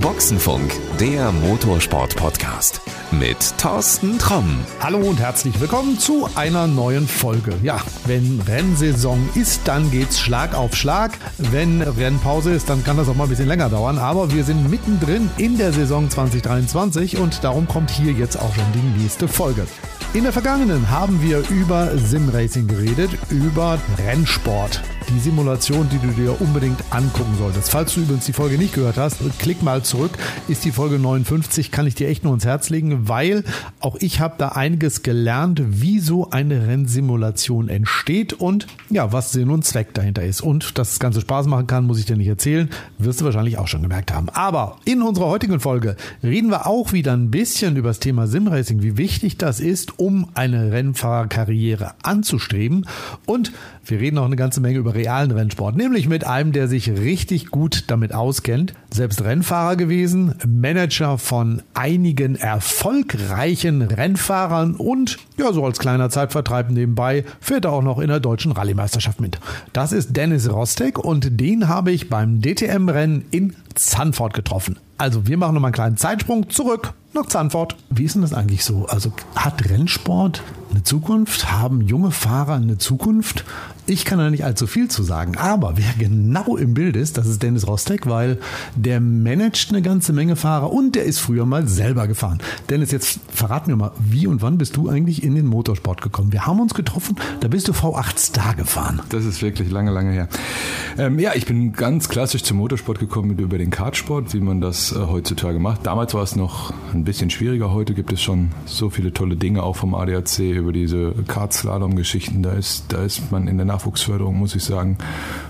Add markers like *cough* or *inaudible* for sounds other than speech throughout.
Boxenfunk, der Motorsport-Podcast mit Thorsten Tromm. Hallo und herzlich willkommen zu einer neuen Folge. Ja, wenn Rennsaison ist, dann geht's Schlag auf Schlag. Wenn Rennpause ist, dann kann das auch mal ein bisschen länger dauern. Aber wir sind mittendrin in der Saison 2023 und darum kommt hier jetzt auch schon die nächste Folge. In der vergangenen haben wir über Simracing geredet, über Rennsport. Die Simulation, die du dir unbedingt angucken solltest. Falls du übrigens die Folge nicht gehört hast, klick mal zurück. Ist die Folge 59, kann ich dir echt nur ins Herz legen, weil auch ich habe da einiges gelernt, wie so eine Rennsimulation entsteht und ja, was Sinn und Zweck dahinter ist. Und dass das Ganze Spaß machen kann, muss ich dir nicht erzählen. Wirst du wahrscheinlich auch schon gemerkt haben. Aber in unserer heutigen Folge reden wir auch wieder ein bisschen über das Thema Simracing, wie wichtig das ist, um eine Rennfahrerkarriere anzustreben. Und wir reden auch eine ganze Menge über realen Rennsport, nämlich mit einem, der sich richtig gut damit auskennt. Selbst Rennfahrer gewesen, Manager von einigen erfolgreichen Rennfahrern und ja, so als kleiner Zeitvertreib nebenbei fährt er auch noch in der deutschen Rallye-Meisterschaft mit. Das ist Dennis Rostek und den habe ich beim DTM-Rennen in Zandvoort getroffen. Also wir machen nochmal einen kleinen Zeitsprung zurück nach Zandvoort. Wie ist denn das eigentlich so? Also hat Rennsport eine Zukunft? Haben junge Fahrer eine Zukunft? Ich kann da nicht allzu viel zu sagen, aber wer genau im Bild ist, das ist Dennis Rostek, weil der managt eine ganze Menge Fahrer und der ist früher mal selber gefahren. Dennis, jetzt verrat mir mal, wie und wann bist du eigentlich in den Motorsport gekommen? Wir haben uns getroffen, da bist du V8 Star gefahren. Das ist wirklich lange, lange her. Ähm, ja, ich bin ganz klassisch zum Motorsport gekommen über den Kartsport, wie man das äh, heutzutage macht. Damals war es noch ein bisschen schwieriger. Heute gibt es schon so viele tolle Dinge, auch vom ADAC über diese Kartslalom-Geschichten. Da ist, da ist man in der Nachwuchsförderung, muss ich sagen,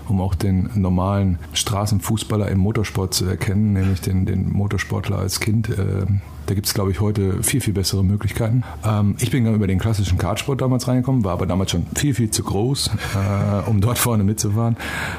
um auch den normalen Straßenfußballer im Motorsport zu erkennen, nämlich den, den Motorsportler als Kind. Äh, da gibt es, glaube ich, heute viel, viel bessere Möglichkeiten. Ähm, ich bin über den klassischen Kartsport damals reingekommen, war aber damals schon viel, viel zu groß, äh, um dort vorne mitzufahren.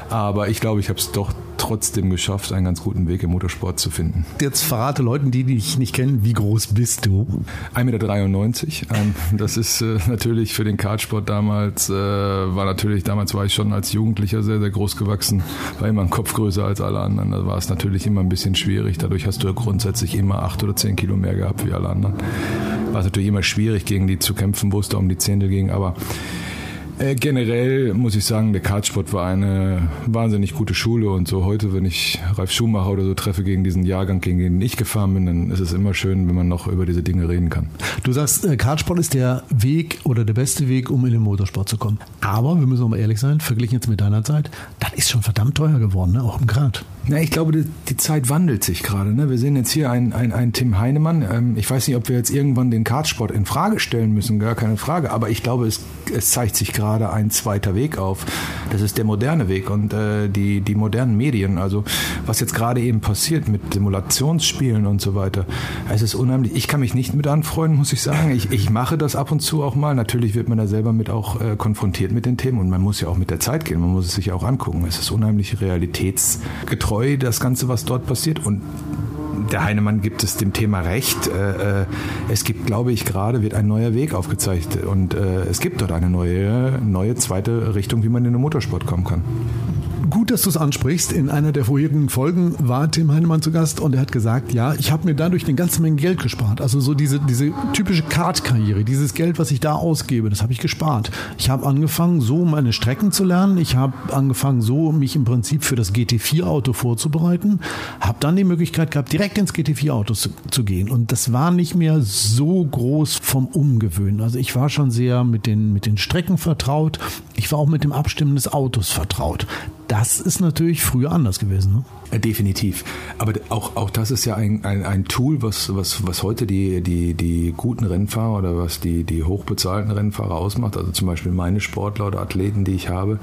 Aber ich glaube, ich habe es doch trotzdem geschafft, einen ganz guten Weg im Motorsport zu finden. Jetzt verrate Leuten, die dich nicht kennen, wie groß bist du? 1,93 Meter. Ähm, das ist äh, natürlich für den Kartsport damals, äh, war natürlich, damals war ich schon als Jugendlicher sehr, sehr groß gewachsen, war immer ein Kopf größer als alle anderen. Da war es natürlich immer ein bisschen schwierig. Dadurch hast du grundsätzlich immer acht oder zehn Kilo mehr gehabt wie alle anderen. War es natürlich immer schwierig, gegen die zu kämpfen, wo es da um die Zehntel ging, aber äh, generell muss ich sagen, der Kartsport war eine wahnsinnig gute Schule und so heute, wenn ich Ralf Schumacher oder so treffe gegen diesen Jahrgang, gegen den ich gefahren bin, dann ist es immer schön, wenn man noch über diese Dinge reden kann. Du sagst, äh, Kartsport ist der Weg oder der beste Weg, um in den Motorsport zu kommen. Aber wir müssen auch mal ehrlich sein, verglichen jetzt mit deiner Zeit, das ist schon verdammt teuer geworden, ne? auch im Kart. Na, ich glaube, die, Zeit wandelt sich gerade. Ne? Wir sehen jetzt hier einen, einen, einen Tim Heinemann. Ähm, ich weiß nicht, ob wir jetzt irgendwann den Kartsport in Frage stellen müssen, gar keine Frage. Aber ich glaube, es, es zeigt sich gerade ein zweiter Weg auf. Das ist der moderne Weg und äh, die, die modernen Medien. Also was jetzt gerade eben passiert mit Simulationsspielen und so weiter. Es ist unheimlich. Ich kann mich nicht mit anfreunden, muss ich sagen. Ich, ich mache das ab und zu auch mal. Natürlich wird man da selber mit auch äh, konfrontiert mit den Themen und man muss ja auch mit der Zeit gehen. Man muss es sich auch angucken. Es ist unheimlich realitätsgetreu treu, das Ganze, was dort passiert. Und der Heinemann gibt es dem Thema recht. Äh, äh, es gibt, glaube ich, gerade wird ein neuer Weg aufgezeigt und äh, es gibt dort eine neue, neue zweite Richtung, wie man in den Motorsport kommen kann gut, dass du es ansprichst. In einer der vorherigen Folgen war Tim Heinemann zu Gast und er hat gesagt, ja, ich habe mir dadurch eine ganze Menge Geld gespart. Also so diese, diese typische Kartkarriere, dieses Geld, was ich da ausgebe, das habe ich gespart. Ich habe angefangen, so meine Strecken zu lernen. Ich habe angefangen, so mich im Prinzip für das GT4-Auto vorzubereiten. Habe dann die Möglichkeit gehabt, direkt ins GT4-Auto zu, zu gehen. Und das war nicht mehr so groß vom Umgewöhnen. Also ich war schon sehr mit den, mit den Strecken vertraut. Ich war auch mit dem Abstimmen des Autos vertraut. Das ist natürlich früher anders gewesen. Ne? Definitiv. Aber auch, auch das ist ja ein, ein, ein Tool, was, was, was heute die, die, die guten Rennfahrer oder was die, die hochbezahlten Rennfahrer ausmacht. Also zum Beispiel meine Sportler oder Athleten, die ich habe.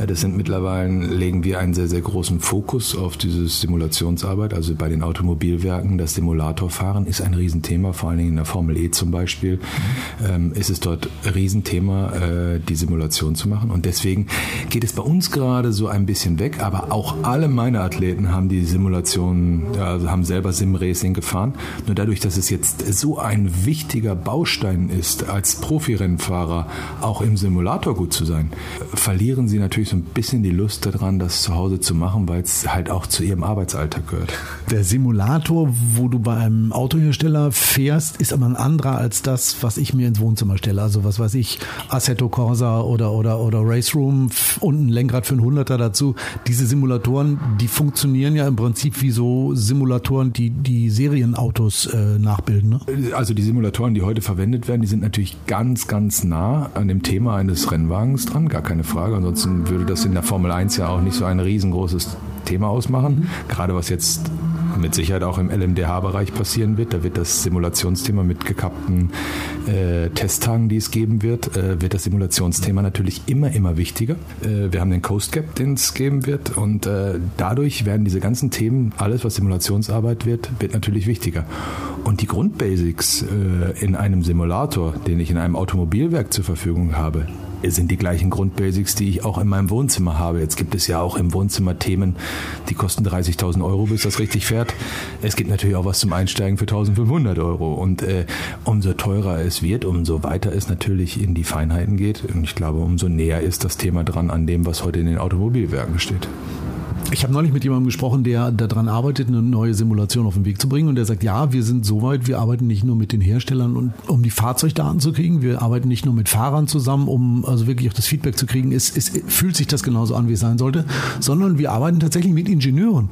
Äh, das sind mittlerweile, legen wir einen sehr, sehr großen Fokus auf diese Simulationsarbeit. Also bei den Automobilwerken, das Simulatorfahren ist ein Riesenthema, vor allen Dingen in der Formel E zum Beispiel, ähm, ist es dort Riesenthema, äh, die Simulation zu machen. Und deswegen geht es bei uns gerade so ein ein bisschen weg, aber auch alle meine Athleten haben die Simulationen, also haben selber Sim-Racing gefahren. Nur dadurch, dass es jetzt so ein wichtiger Baustein ist, als Profirennfahrer auch im Simulator gut zu sein, verlieren sie natürlich so ein bisschen die Lust daran, das zu Hause zu machen, weil es halt auch zu ihrem Arbeitsalltag gehört. Der Simulator, wo du bei einem Autohersteller fährst, ist aber ein anderer als das, was ich mir ins Wohnzimmer stelle. Also was weiß ich, Assetto Corsa oder, oder, oder Race Room und ein Lenkrad für einen Hunderter dazu. Diese Simulatoren, die funktionieren ja im Prinzip wie so Simulatoren, die die Serienautos äh, nachbilden. Ne? Also die Simulatoren, die heute verwendet werden, die sind natürlich ganz, ganz nah an dem Thema eines Rennwagens dran, gar keine Frage. Ansonsten würde das in der Formel 1 ja auch nicht so ein riesengroßes Thema ausmachen. Mhm. Gerade was jetzt mit Sicherheit auch im LMDH-Bereich passieren wird. Da wird das Simulationsthema mit gekappten äh, Testtagen, die es geben wird, äh, wird das Simulationsthema natürlich immer, immer wichtiger. Äh, wir haben den Coast Gap, den es geben wird und äh, dadurch werden diese ganzen Themen, alles was Simulationsarbeit wird, wird natürlich wichtiger. Und die Grundbasics äh, in einem Simulator, den ich in einem Automobilwerk zur Verfügung habe, sind die gleichen Grundbasics, die ich auch in meinem Wohnzimmer habe. Jetzt gibt es ja auch im Wohnzimmer Themen, die kosten 30.000 Euro, bis das richtig fährt. Es gibt natürlich auch was zum Einsteigen für 1.500 Euro. Und äh, umso teurer es wird, umso weiter es natürlich in die Feinheiten geht. Und ich glaube, umso näher ist das Thema dran an dem, was heute in den Automobilwerken steht. Ich habe neulich mit jemandem gesprochen, der daran arbeitet, eine neue Simulation auf den Weg zu bringen. Und der sagt, ja, wir sind so weit, wir arbeiten nicht nur mit den Herstellern, und, um die Fahrzeugdaten zu kriegen. Wir arbeiten nicht nur mit Fahrern zusammen, um also wirklich auch das Feedback zu kriegen. Es, es fühlt sich das genauso an, wie es sein sollte. Sondern wir arbeiten tatsächlich mit Ingenieuren.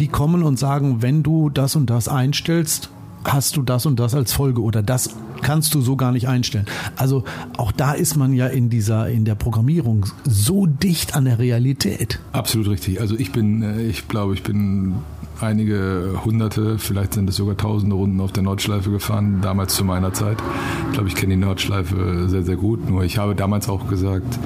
Die kommen und sagen, wenn du das und das einstellst, hast du das und das als Folge oder das kannst du so gar nicht einstellen. Also auch da ist man ja in dieser, in der Programmierung so dicht an der Realität. Absolut richtig. Also ich bin, äh, ich glaube, ich bin einige hunderte, vielleicht sind es sogar tausende Runden auf der Nordschleife gefahren, damals zu meiner Zeit. Ich glaube, ich kenne die Nordschleife sehr, sehr gut. Nur ich habe damals auch gesagt,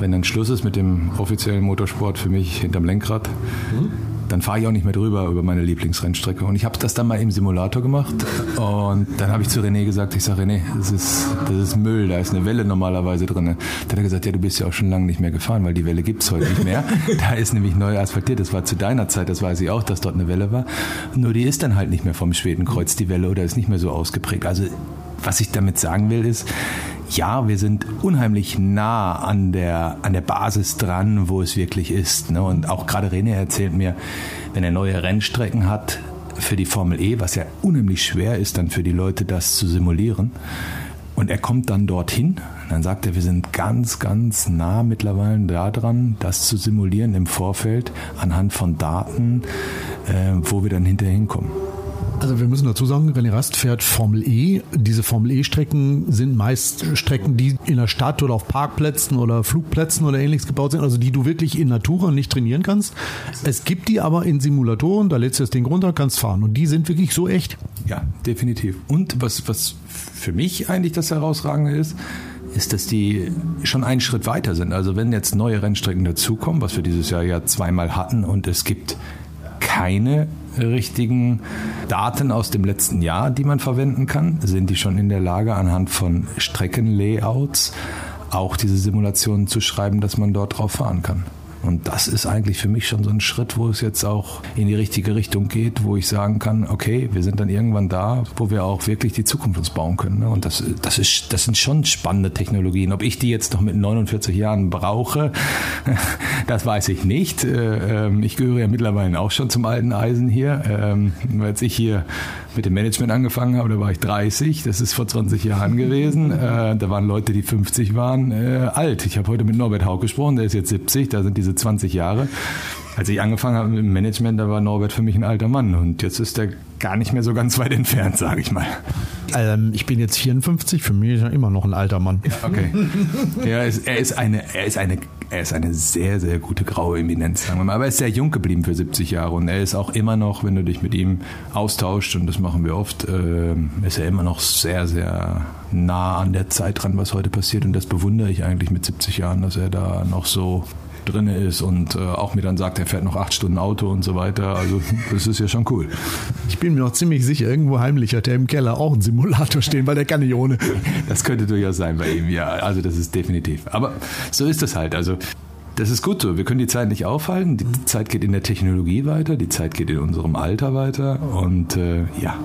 wenn dann Schluss ist mit dem offiziellen Motorsport für mich hinterm Lenkrad, mhm dann fahre ich auch nicht mehr drüber über meine Lieblingsrennstrecke. Und ich habe das dann mal im Simulator gemacht und dann habe ich zu René gesagt, ich sage René, das ist, das ist Müll, da ist eine Welle normalerweise drin. Dann hat er gesagt, ja, du bist ja auch schon lange nicht mehr gefahren, weil die Welle gibt es heute nicht mehr. *laughs* da ist nämlich neu asphaltiert, das war zu deiner Zeit, das weiß ich auch, dass dort eine Welle war. Nur die ist dann halt nicht mehr vom Schwedenkreuz, die Welle, oder ist nicht mehr so ausgeprägt. Also was ich damit sagen will, ist, ja, wir sind unheimlich nah an der, an der Basis dran, wo es wirklich ist. Ne? Und auch gerade René erzählt mir, wenn er neue Rennstrecken hat für die Formel E, was ja unheimlich schwer ist, dann für die Leute das zu simulieren. Und er kommt dann dorthin, dann sagt er, wir sind ganz, ganz nah mittlerweile daran, das zu simulieren im Vorfeld anhand von Daten, äh, wo wir dann hinterher hinkommen. Also wir müssen dazu sagen, René Rast fährt Formel E. Diese Formel E-Strecken sind meist Strecken, die in der Stadt oder auf Parkplätzen oder Flugplätzen oder ähnliches gebaut sind, also die du wirklich in Natura nicht trainieren kannst. Es gibt die aber in Simulatoren, da lädst du das Ding runter, kannst fahren und die sind wirklich so echt. Ja, definitiv. Und was, was für mich eigentlich das Herausragende ist, ist, dass die schon einen Schritt weiter sind. Also wenn jetzt neue Rennstrecken dazukommen, was wir dieses Jahr ja zweimal hatten und es gibt keine richtigen Daten aus dem letzten Jahr, die man verwenden kann? Sind die schon in der Lage, anhand von Streckenlayouts auch diese Simulationen zu schreiben, dass man dort drauf fahren kann? Und das ist eigentlich für mich schon so ein Schritt, wo es jetzt auch in die richtige Richtung geht, wo ich sagen kann, okay, wir sind dann irgendwann da, wo wir auch wirklich die Zukunft uns bauen können. Ne? Und das, das, ist, das sind schon spannende Technologien. Ob ich die jetzt noch mit 49 Jahren brauche, *laughs* das weiß ich nicht. Äh, ähm, ich gehöre ja mittlerweile auch schon zum alten Eisen hier. Ähm, als ich hier mit dem Management angefangen habe, da war ich 30, das ist vor 20 Jahren gewesen. Äh, da waren Leute, die 50 waren, äh, alt. Ich habe heute mit Norbert Haug gesprochen, der ist jetzt 70, da sind diese 20 Jahre. Als ich angefangen habe mit dem Management, da war Norbert für mich ein alter Mann und jetzt ist er gar nicht mehr so ganz weit entfernt, sage ich mal. Ähm, ich bin jetzt 54, für mich ist er immer noch ein alter Mann. Ja, okay. er, ist, er, ist eine, er, ist eine, er ist eine sehr, sehr gute graue Eminenz, sagen wir mal. Aber er ist sehr jung geblieben für 70 Jahre und er ist auch immer noch, wenn du dich mit ihm austauscht, und das machen wir oft, äh, ist er immer noch sehr, sehr nah an der Zeit dran, was heute passiert. Und das bewundere ich eigentlich mit 70 Jahren, dass er da noch so drin ist und äh, auch mir dann sagt, er fährt noch acht Stunden Auto und so weiter. Also das ist ja schon cool. Ich bin mir noch ziemlich sicher, irgendwo heimlich hat er im Keller auch einen Simulator stehen, weil der kann nicht ohne. Das könnte durchaus sein bei ihm, ja. Also das ist definitiv. Aber so ist es halt. Also das ist gut so. Wir können die Zeit nicht aufhalten. Die Zeit geht in der Technologie weiter, die Zeit geht in unserem Alter weiter. Und äh, ja,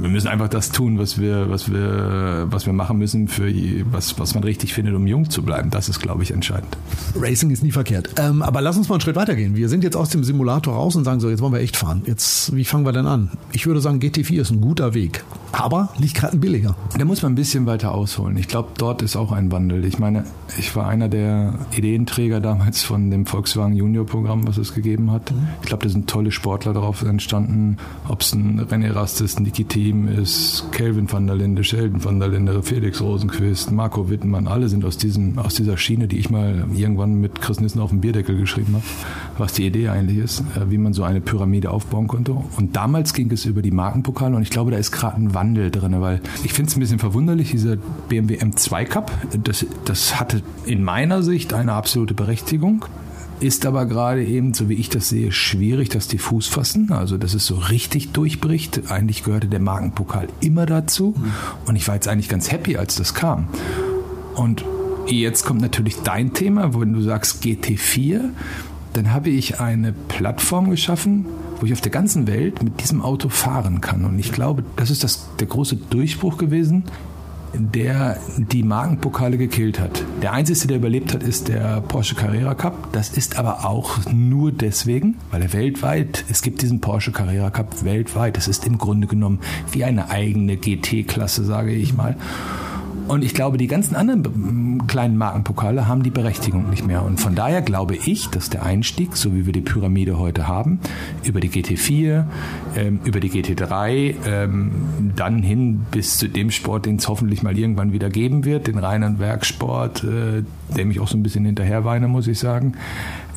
wir müssen einfach das tun, was wir, was wir, was wir machen müssen, für was, was man richtig findet, um jung zu bleiben. Das ist, glaube ich, entscheidend. Racing ist nie verkehrt. Ähm, aber lass uns mal einen Schritt weitergehen. Wir sind jetzt aus dem Simulator raus und sagen so, jetzt wollen wir echt fahren. Jetzt, wie fangen wir denn an? Ich würde sagen, GT4 ist ein guter Weg. Aber nicht gerade ein billiger. Da muss man ein bisschen weiter ausholen. Ich glaube, dort ist auch ein Wandel. Ich meine, ich war einer der Ideenträger damals von dem Volkswagen Junior Programm, was es gegeben hat. Mhm. Ich glaube, da sind tolle Sportler darauf entstanden. Ob es ein René Rastes, Niki Team ist Kelvin van der Linde, Sheldon van der Linde, Felix Rosenquist, Marco Wittmann, alle sind aus, diesem, aus dieser Schiene, die ich mal irgendwann mit Chris Nissen auf dem Bierdeckel geschrieben habe, was die Idee eigentlich ist, äh, wie man so eine Pyramide aufbauen konnte. Und damals ging es über die Markenpokale und ich glaube, da ist gerade ein Wandel drin, weil ich finde es ein bisschen verwunderlich, dieser BMW M2 Cup, das, das hatte in meiner Sicht eine absolute Berechtigung. Ist aber gerade eben, so wie ich das sehe, schwierig, dass die Fuß fassen. Also, dass es so richtig durchbricht. Eigentlich gehörte der Markenpokal immer dazu. Und ich war jetzt eigentlich ganz happy, als das kam. Und jetzt kommt natürlich dein Thema, wenn du sagst GT4. Dann habe ich eine Plattform geschaffen, wo ich auf der ganzen Welt mit diesem Auto fahren kann. Und ich glaube, das ist das, der große Durchbruch gewesen der die Markenpokale gekillt hat. Der einzige, der überlebt hat, ist der Porsche Carrera Cup. Das ist aber auch nur deswegen, weil er weltweit, es gibt diesen Porsche Carrera Cup weltweit. Das ist im Grunde genommen wie eine eigene GT-Klasse, sage ich mal. Und ich glaube, die ganzen anderen kleinen Markenpokale haben die Berechtigung nicht mehr. Und von daher glaube ich, dass der Einstieg, so wie wir die Pyramide heute haben, über die GT4, ähm, über die GT3, ähm, dann hin bis zu dem Sport, den es hoffentlich mal irgendwann wieder geben wird, den reinen Werksport, äh, dem ich auch so ein bisschen hinterher weine, muss ich sagen.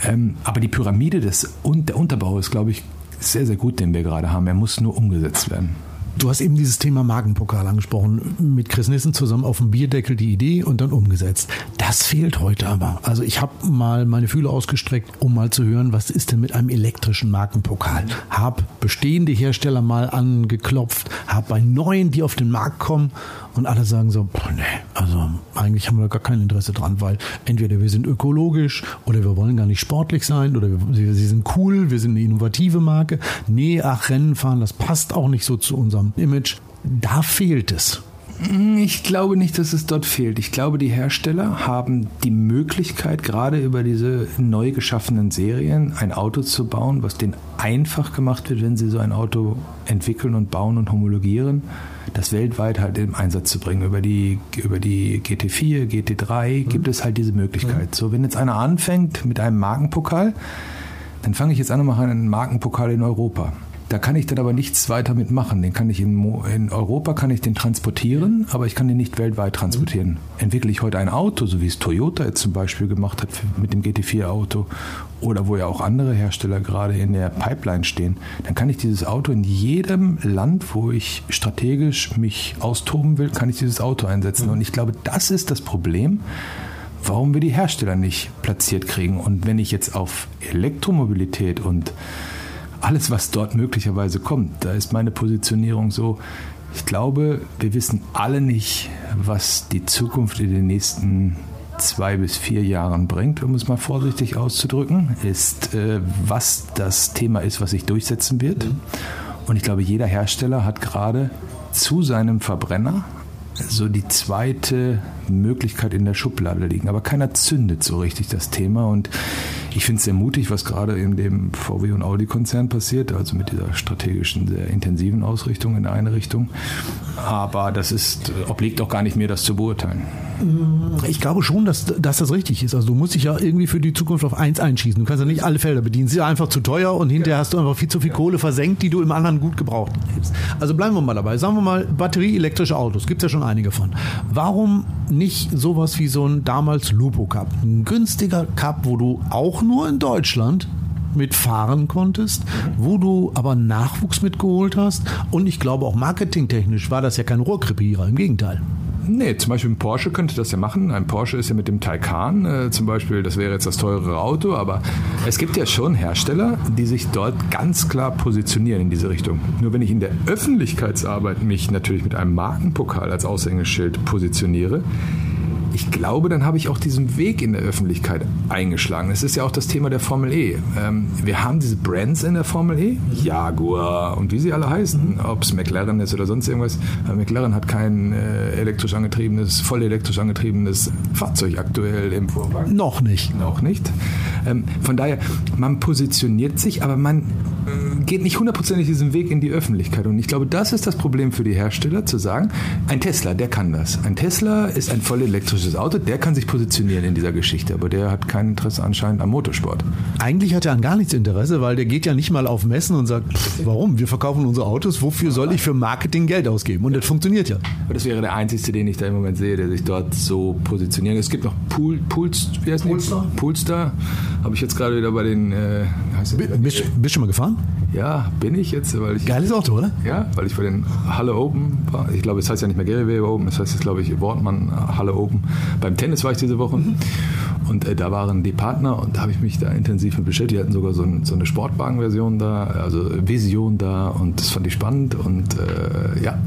Ähm, aber die Pyramide des, und der Unterbau ist, glaube ich, sehr, sehr gut, den wir gerade haben. Er muss nur umgesetzt werden. Du hast eben dieses Thema Magenpokal angesprochen. Mit Chris Nissen zusammen auf dem Bierdeckel die Idee und dann umgesetzt. Das fehlt heute aber. Also ich habe mal meine Fühler ausgestreckt, um mal zu hören, was ist denn mit einem elektrischen Markenpokal. Hab bestehende Hersteller mal angeklopft, hab bei neuen, die auf den Markt kommen und alle sagen so, boah, nee, also eigentlich haben wir gar kein Interesse dran, weil entweder wir sind ökologisch oder wir wollen gar nicht sportlich sein oder wir, sie sind cool, wir sind eine innovative Marke. Nee, ach, Rennen fahren, das passt auch nicht so zu unserem Image. Da fehlt es. Ich glaube nicht, dass es dort fehlt. Ich glaube, die Hersteller haben die Möglichkeit, gerade über diese neu geschaffenen Serien ein Auto zu bauen, was denen einfach gemacht wird, wenn sie so ein Auto entwickeln und bauen und homologieren, das weltweit halt im Einsatz zu bringen. Über die, über die GT4, GT3 mhm. gibt es halt diese Möglichkeit. Mhm. So, wenn jetzt einer anfängt mit einem Markenpokal, dann fange ich jetzt an und mache einen Markenpokal in Europa. Da kann ich dann aber nichts weiter mitmachen. Den kann ich in, in, Europa kann ich den transportieren, aber ich kann den nicht weltweit transportieren. Entwickle ich heute ein Auto, so wie es Toyota jetzt zum Beispiel gemacht hat mit dem GT4-Auto oder wo ja auch andere Hersteller gerade in der Pipeline stehen, dann kann ich dieses Auto in jedem Land, wo ich strategisch mich austoben will, kann ich dieses Auto einsetzen. Und ich glaube, das ist das Problem warum wir die Hersteller nicht platziert kriegen. Und wenn ich jetzt auf Elektromobilität und alles, was dort möglicherweise kommt. Da ist meine Positionierung so, ich glaube, wir wissen alle nicht, was die Zukunft in den nächsten zwei bis vier Jahren bringt, um es mal vorsichtig auszudrücken, ist, äh, was das Thema ist, was sich durchsetzen wird. Und ich glaube, jeder Hersteller hat gerade zu seinem Verbrenner so die zweite Möglichkeit in der Schublade liegen. Aber keiner zündet so richtig das Thema. Und ich finde es sehr mutig, was gerade in dem VW und Audi-Konzern passiert, also mit dieser strategischen, sehr intensiven Ausrichtung in eine Richtung. Aber das ist, obliegt auch gar nicht mir, das zu beurteilen. Ich glaube schon, dass, dass das richtig ist. Also du musst dich ja irgendwie für die Zukunft auf eins einschießen. Du kannst ja nicht alle Felder bedienen. Sie sind einfach zu teuer und hinterher hast du einfach viel zu viel Kohle versenkt, die du im anderen gut gebraucht hast. Also bleiben wir mal dabei. Sagen wir mal, batterieelektrische Autos. Gibt es ja schon einige von. Warum nicht sowas wie so ein damals Lupo Cup? Ein günstiger Cup, wo du auch nur in Deutschland mitfahren konntest, wo du aber Nachwuchs mitgeholt hast. Und ich glaube auch marketingtechnisch war das ja kein Rohrkrepierer, im Gegenteil. Nee, zum Beispiel ein Porsche könnte das ja machen. Ein Porsche ist ja mit dem Taycan äh, zum Beispiel, das wäre jetzt das teurere Auto, aber es gibt ja schon Hersteller, die sich dort ganz klar positionieren in diese Richtung. Nur wenn ich in der Öffentlichkeitsarbeit mich natürlich mit einem Markenpokal als Aushängeschild positioniere, ich glaube, dann habe ich auch diesen Weg in der Öffentlichkeit eingeschlagen. Es ist ja auch das Thema der Formel E. Ähm, wir haben diese Brands in der Formel E, Jaguar und wie sie alle heißen, ob es McLaren ist oder sonst irgendwas. Äh, McLaren hat kein äh, elektrisch angetriebenes, voll elektrisch angetriebenes Fahrzeug aktuell im Vorwagen. Noch nicht. Noch nicht. Ähm, von daher, man positioniert sich, aber man äh, geht nicht hundertprozentig diesen Weg in die Öffentlichkeit. Und ich glaube, das ist das Problem für die Hersteller, zu sagen, ein Tesla, der kann das. Ein Tesla ist ein voll elektrisches Auto, der kann sich positionieren in dieser Geschichte, aber der hat kein Interesse anscheinend am Motorsport. Eigentlich hat er an gar nichts Interesse, weil der geht ja nicht mal auf Messen und sagt, pff, warum? Wir verkaufen unsere Autos, wofür soll ich für Marketing Geld ausgeben? Und das funktioniert ja. Aber das wäre der einzige, den ich da im Moment sehe, der sich dort so positioniert. Es gibt noch Pool, Pools, wie heißt Polestar? Polestar. Habe ich jetzt gerade wieder bei den, äh, wie heißt das? Bist, bist du schon mal gefahren? Ja, bin ich jetzt, weil ich. Geiles Auto, oder? Ja, weil ich bei den Halle Open war. Ich glaube, es heißt ja nicht mehr Gary Weber Open, es heißt jetzt, glaube ich, Wortmann Halle Open. Beim Tennis war ich diese Woche und äh, da waren die Partner und da habe ich mich da intensiv mit beschäftigt. Die hatten sogar so, ein, so eine Sportwagenversion da, also Vision da und das fand ich spannend und äh, ja.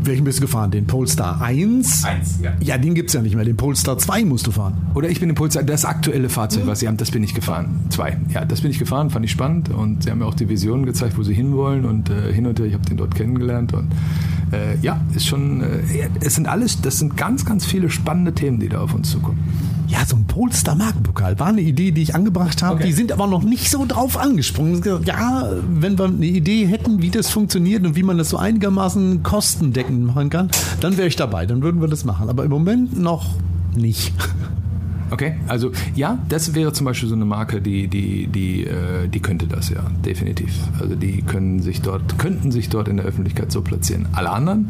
Welchen bist du gefahren? Den Polestar 1? Eins, ja. Ja, den gibt es ja nicht mehr. Den Polestar 2 musst du fahren. Oder ich bin im Polestar, das aktuelle Fahrzeug, was sie haben, das bin ich gefahren. Zwei. Ja, das bin ich gefahren, fand ich spannend und sie haben mir auch die Vision gezeigt, wo sie hinwollen und äh, hin und her, ich habe den dort kennengelernt und äh, ja, ist schon, äh, es sind alles, das sind ganz, ganz viele spannende Themen, die da auf uns zukommen. Ja, so ein Polestar Markenpokal war eine Idee, die ich angebracht habe. Die sind aber noch nicht so drauf angesprungen. Ja, wenn wir eine Idee hätten, wie das funktioniert und wie man das so einigermaßen kostendeckend machen kann, dann wäre ich dabei. Dann würden wir das machen. Aber im Moment noch nicht. *laughs* Okay, also ja, das wäre zum Beispiel so eine Marke, die, die, die, äh, die könnte das ja, definitiv. Also die können sich dort, könnten sich dort in der Öffentlichkeit so platzieren. Alle anderen,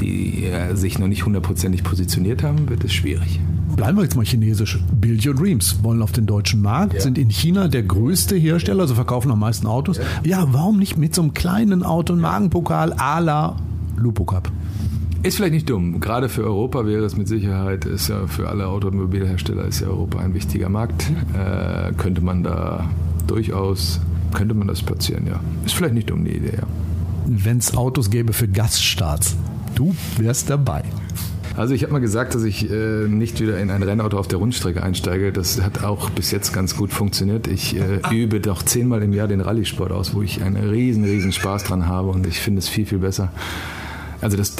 die äh, sich noch nicht hundertprozentig positioniert haben, wird es schwierig. Bleiben wir jetzt mal chinesisch. Build Your Dreams wollen auf den deutschen Markt, sind in China der größte Hersteller, also verkaufen am meisten Autos. Ja, warum nicht mit so einem kleinen Auto, einen Magenpokal à la Lupo Cup? Ist vielleicht nicht dumm. Gerade für Europa wäre es mit Sicherheit, ist ja für alle Automobilhersteller ist ja Europa ein wichtiger Markt. Äh, könnte man da durchaus, könnte man das platzieren, ja. Ist vielleicht nicht dumm die Idee, ja. Wenn es Autos gäbe für Gaststarts, du wärst dabei. Also ich habe mal gesagt, dass ich äh, nicht wieder in ein Rennauto auf der Rundstrecke einsteige. Das hat auch bis jetzt ganz gut funktioniert. Ich äh, übe doch zehnmal im Jahr den Rallye-Sport aus, wo ich einen riesen, riesen Spaß dran habe und ich finde es viel, viel besser. Also das,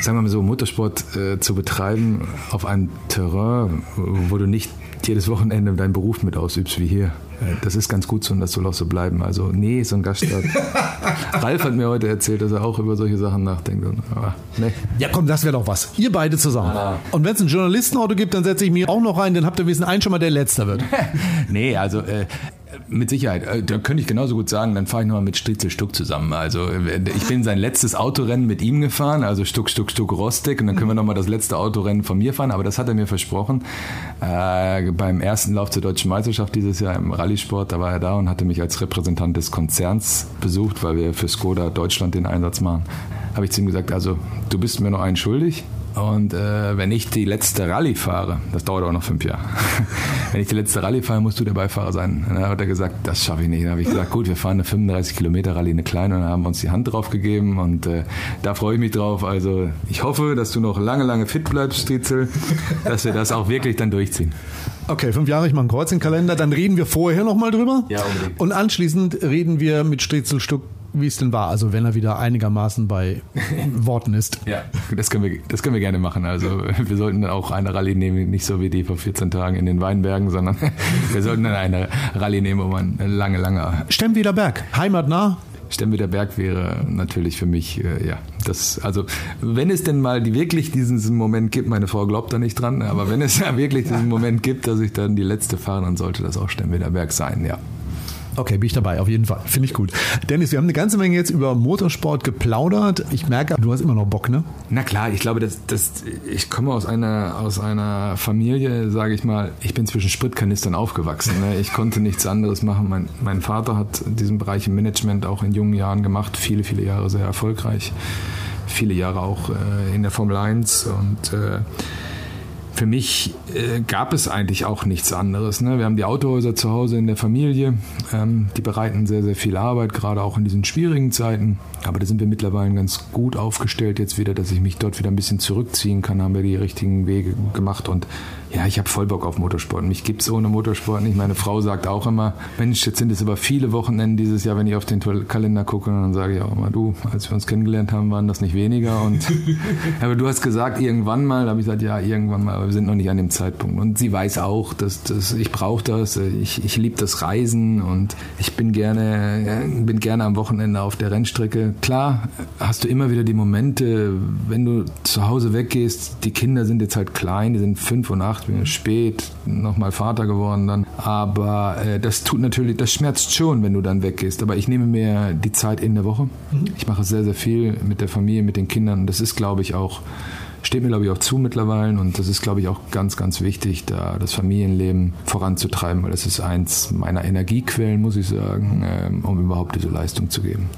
sagen wir mal so, Motorsport äh, zu betreiben auf einem Terrain, wo du nicht jedes Wochenende deinen Beruf mit ausübst wie hier. Äh, Das ist ganz gut so und das soll auch so bleiben. Also nee, so ein Gaststart. *laughs* Ralf hat mir heute erzählt, dass er auch über solche Sachen nachdenkt. Und, aber, nee. Ja, komm, das wäre doch was. Ihr beide zusammen. Und wenn es ein Journalistenauto gibt, dann setze ich mich auch noch rein, dann habt ihr wissen einen schon mal, der letzter wird. *laughs* Nee, also äh, mit Sicherheit. Äh, Da könnte ich genauso gut sagen, dann fahre ich nochmal mit Striezel Stuck zusammen. Also äh, ich bin sein letztes Autorennen mit ihm gefahren, also Stuck, Stuck, Stuck, Rostig. Und dann können wir nochmal das letzte Autorennen von mir fahren. Aber das hat er mir versprochen. Äh, beim ersten Lauf zur Deutschen Meisterschaft dieses Jahr im Rallye-Sport, da war er da und hatte mich als Repräsentant des Konzerns besucht, weil wir für Skoda Deutschland den Einsatz machen. Habe ich zu ihm gesagt, also du bist mir noch einen schuldig. Und äh, wenn ich die letzte Rallye fahre, das dauert auch noch fünf Jahre, *laughs* wenn ich die letzte Rallye fahre, musst du der Beifahrer sein. Und dann hat er gesagt, das schaffe ich nicht. Dann habe ich gesagt, gut, wir fahren eine 35 Kilometer Rallye, eine kleine, und dann haben wir uns die Hand drauf gegeben und äh, da freue ich mich drauf. Also ich hoffe, dass du noch lange, lange fit bleibst, Striezel, dass wir das auch wirklich dann durchziehen. Okay, fünf Jahre, ich mache einen Kreuz in den Kalender, dann reden wir vorher nochmal drüber. Ja, unbedingt. Und anschließend reden wir mit Striezel Stuck, wie es denn war. Also wenn er wieder einigermaßen bei *laughs* Worten ist. Ja, das können wir, das können wir gerne machen. Also wir sollten dann auch eine Rallye nehmen, nicht so wie die vor 14 Tagen in den Weinbergen, sondern *laughs* wir sollten dann eine Rallye nehmen, wo man lange, lange Stemmwieder Berg, heimatnah. Stemmwieder Berg wäre natürlich für mich, äh, ja, das, also wenn es denn mal die, wirklich diesen Moment gibt, meine Frau glaubt da nicht dran, aber wenn es ja *laughs* wirklich diesen Moment gibt, dass ich dann die letzte fahre, dann sollte das auch Stemmwieder Berg sein, ja. Okay, bin ich dabei, auf jeden Fall. Finde ich gut. Dennis, wir haben eine ganze Menge jetzt über Motorsport geplaudert. Ich merke, du hast immer noch Bock, ne? Na klar, ich glaube, dass, dass ich komme aus einer aus einer Familie, sage ich mal, ich bin zwischen Spritkanistern aufgewachsen. Ne? Ich konnte nichts anderes machen. Mein, mein Vater hat diesen Bereich im Management auch in jungen Jahren gemacht, viele, viele Jahre sehr erfolgreich, viele Jahre auch äh, in der Formel 1 und äh, für mich äh, gab es eigentlich auch nichts anderes. Ne? Wir haben die Autohäuser zu Hause in der Familie. Ähm, die bereiten sehr, sehr viel Arbeit, gerade auch in diesen schwierigen Zeiten. Aber da sind wir mittlerweile ganz gut aufgestellt jetzt wieder, dass ich mich dort wieder ein bisschen zurückziehen kann. Haben wir die richtigen Wege gemacht und ja, ich habe voll Bock auf Motorsport. Mich gibt es ohne Motorsport nicht. Meine Frau sagt auch immer, Mensch, jetzt sind es aber viele Wochenenden dieses Jahr, wenn ich auf den Kalender gucke. Und dann sage ich auch immer, du, als wir uns kennengelernt haben, waren das nicht weniger. Und *laughs* aber du hast gesagt, irgendwann mal. Da habe ich gesagt, ja, irgendwann mal. Aber wir sind noch nicht an dem Zeitpunkt. Und sie weiß auch, dass, dass ich brauche das. Ich, ich liebe das Reisen und ich bin gerne, bin gerne am Wochenende auf der Rennstrecke. Klar, hast du immer wieder die Momente, wenn du zu Hause weggehst. Die Kinder sind jetzt halt klein, die sind fünf und acht gemacht, bin spät nochmal Vater geworden dann. Aber äh, das tut natürlich, das schmerzt schon, wenn du dann weggehst. Aber ich nehme mir die Zeit in der Woche. Mhm. Ich mache sehr, sehr viel mit der Familie, mit den Kindern. Das ist, glaube ich, auch steht mir, glaube ich, auch zu mittlerweile und das ist, glaube ich, auch ganz, ganz wichtig, da das Familienleben voranzutreiben, weil das ist eins meiner Energiequellen, muss ich sagen, ähm, um überhaupt diese Leistung zu geben.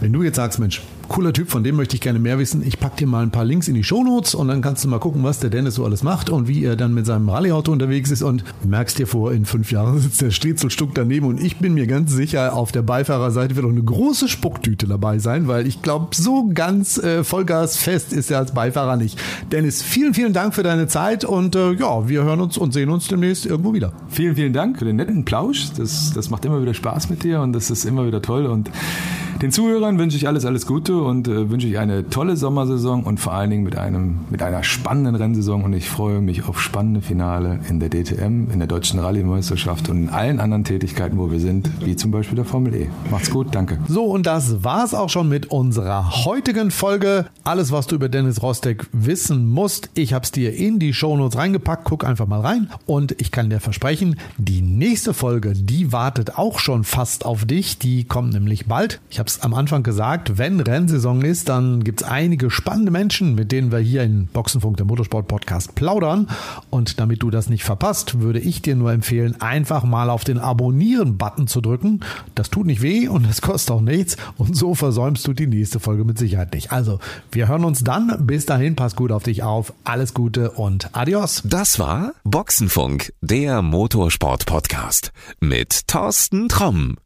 Wenn du jetzt sagst, Mensch, cooler Typ, von dem möchte ich gerne mehr wissen, ich packe dir mal ein paar Links in die Shownotes und dann kannst du mal gucken, was der Dennis so alles macht und wie er dann mit seinem Rallyeauto unterwegs ist und merkst dir vor, in fünf Jahren *laughs* sitzt der Striezelstuck daneben und ich bin mir ganz sicher, auf der Beifahrerseite wird auch eine große Spucktüte dabei sein, weil ich glaube, so ganz äh, Vollgasfest ist er als Beifahrer nicht. Dennis, vielen, vielen Dank für deine Zeit und äh, ja, wir hören uns und sehen uns demnächst irgendwo wieder. Vielen, vielen Dank für den netten Plausch. Das, das macht immer wieder Spaß mit dir und das ist immer wieder toll und den Zuhörern wünsche ich alles, alles Gute und äh, wünsche ich eine tolle Sommersaison und vor allen Dingen mit, einem, mit einer spannenden Rennsaison. Und ich freue mich auf spannende Finale in der DTM, in der Deutschen Rallye-Meisterschaft und in allen anderen Tätigkeiten, wo wir sind, wie zum Beispiel der Formel E. Macht's gut, danke. So, und das war's auch schon mit unserer heutigen Folge. Alles, was du über Dennis Rostek wissen musst, ich hab's dir in die Shownotes reingepackt. Guck einfach mal rein. Und ich kann dir versprechen, die nächste Folge, die wartet auch schon fast auf dich. Die kommt nämlich bald. Ich habe habe es am Anfang gesagt, wenn Rennsaison ist, dann gibt es einige spannende Menschen, mit denen wir hier in Boxenfunk, der Motorsport-Podcast, plaudern. Und damit du das nicht verpasst, würde ich dir nur empfehlen, einfach mal auf den Abonnieren-Button zu drücken. Das tut nicht weh und das kostet auch nichts. Und so versäumst du die nächste Folge mit Sicherheit nicht. Also, wir hören uns dann. Bis dahin, pass gut auf dich auf. Alles Gute und adios. Das war Boxenfunk, der Motorsport-Podcast mit Thorsten Tromm.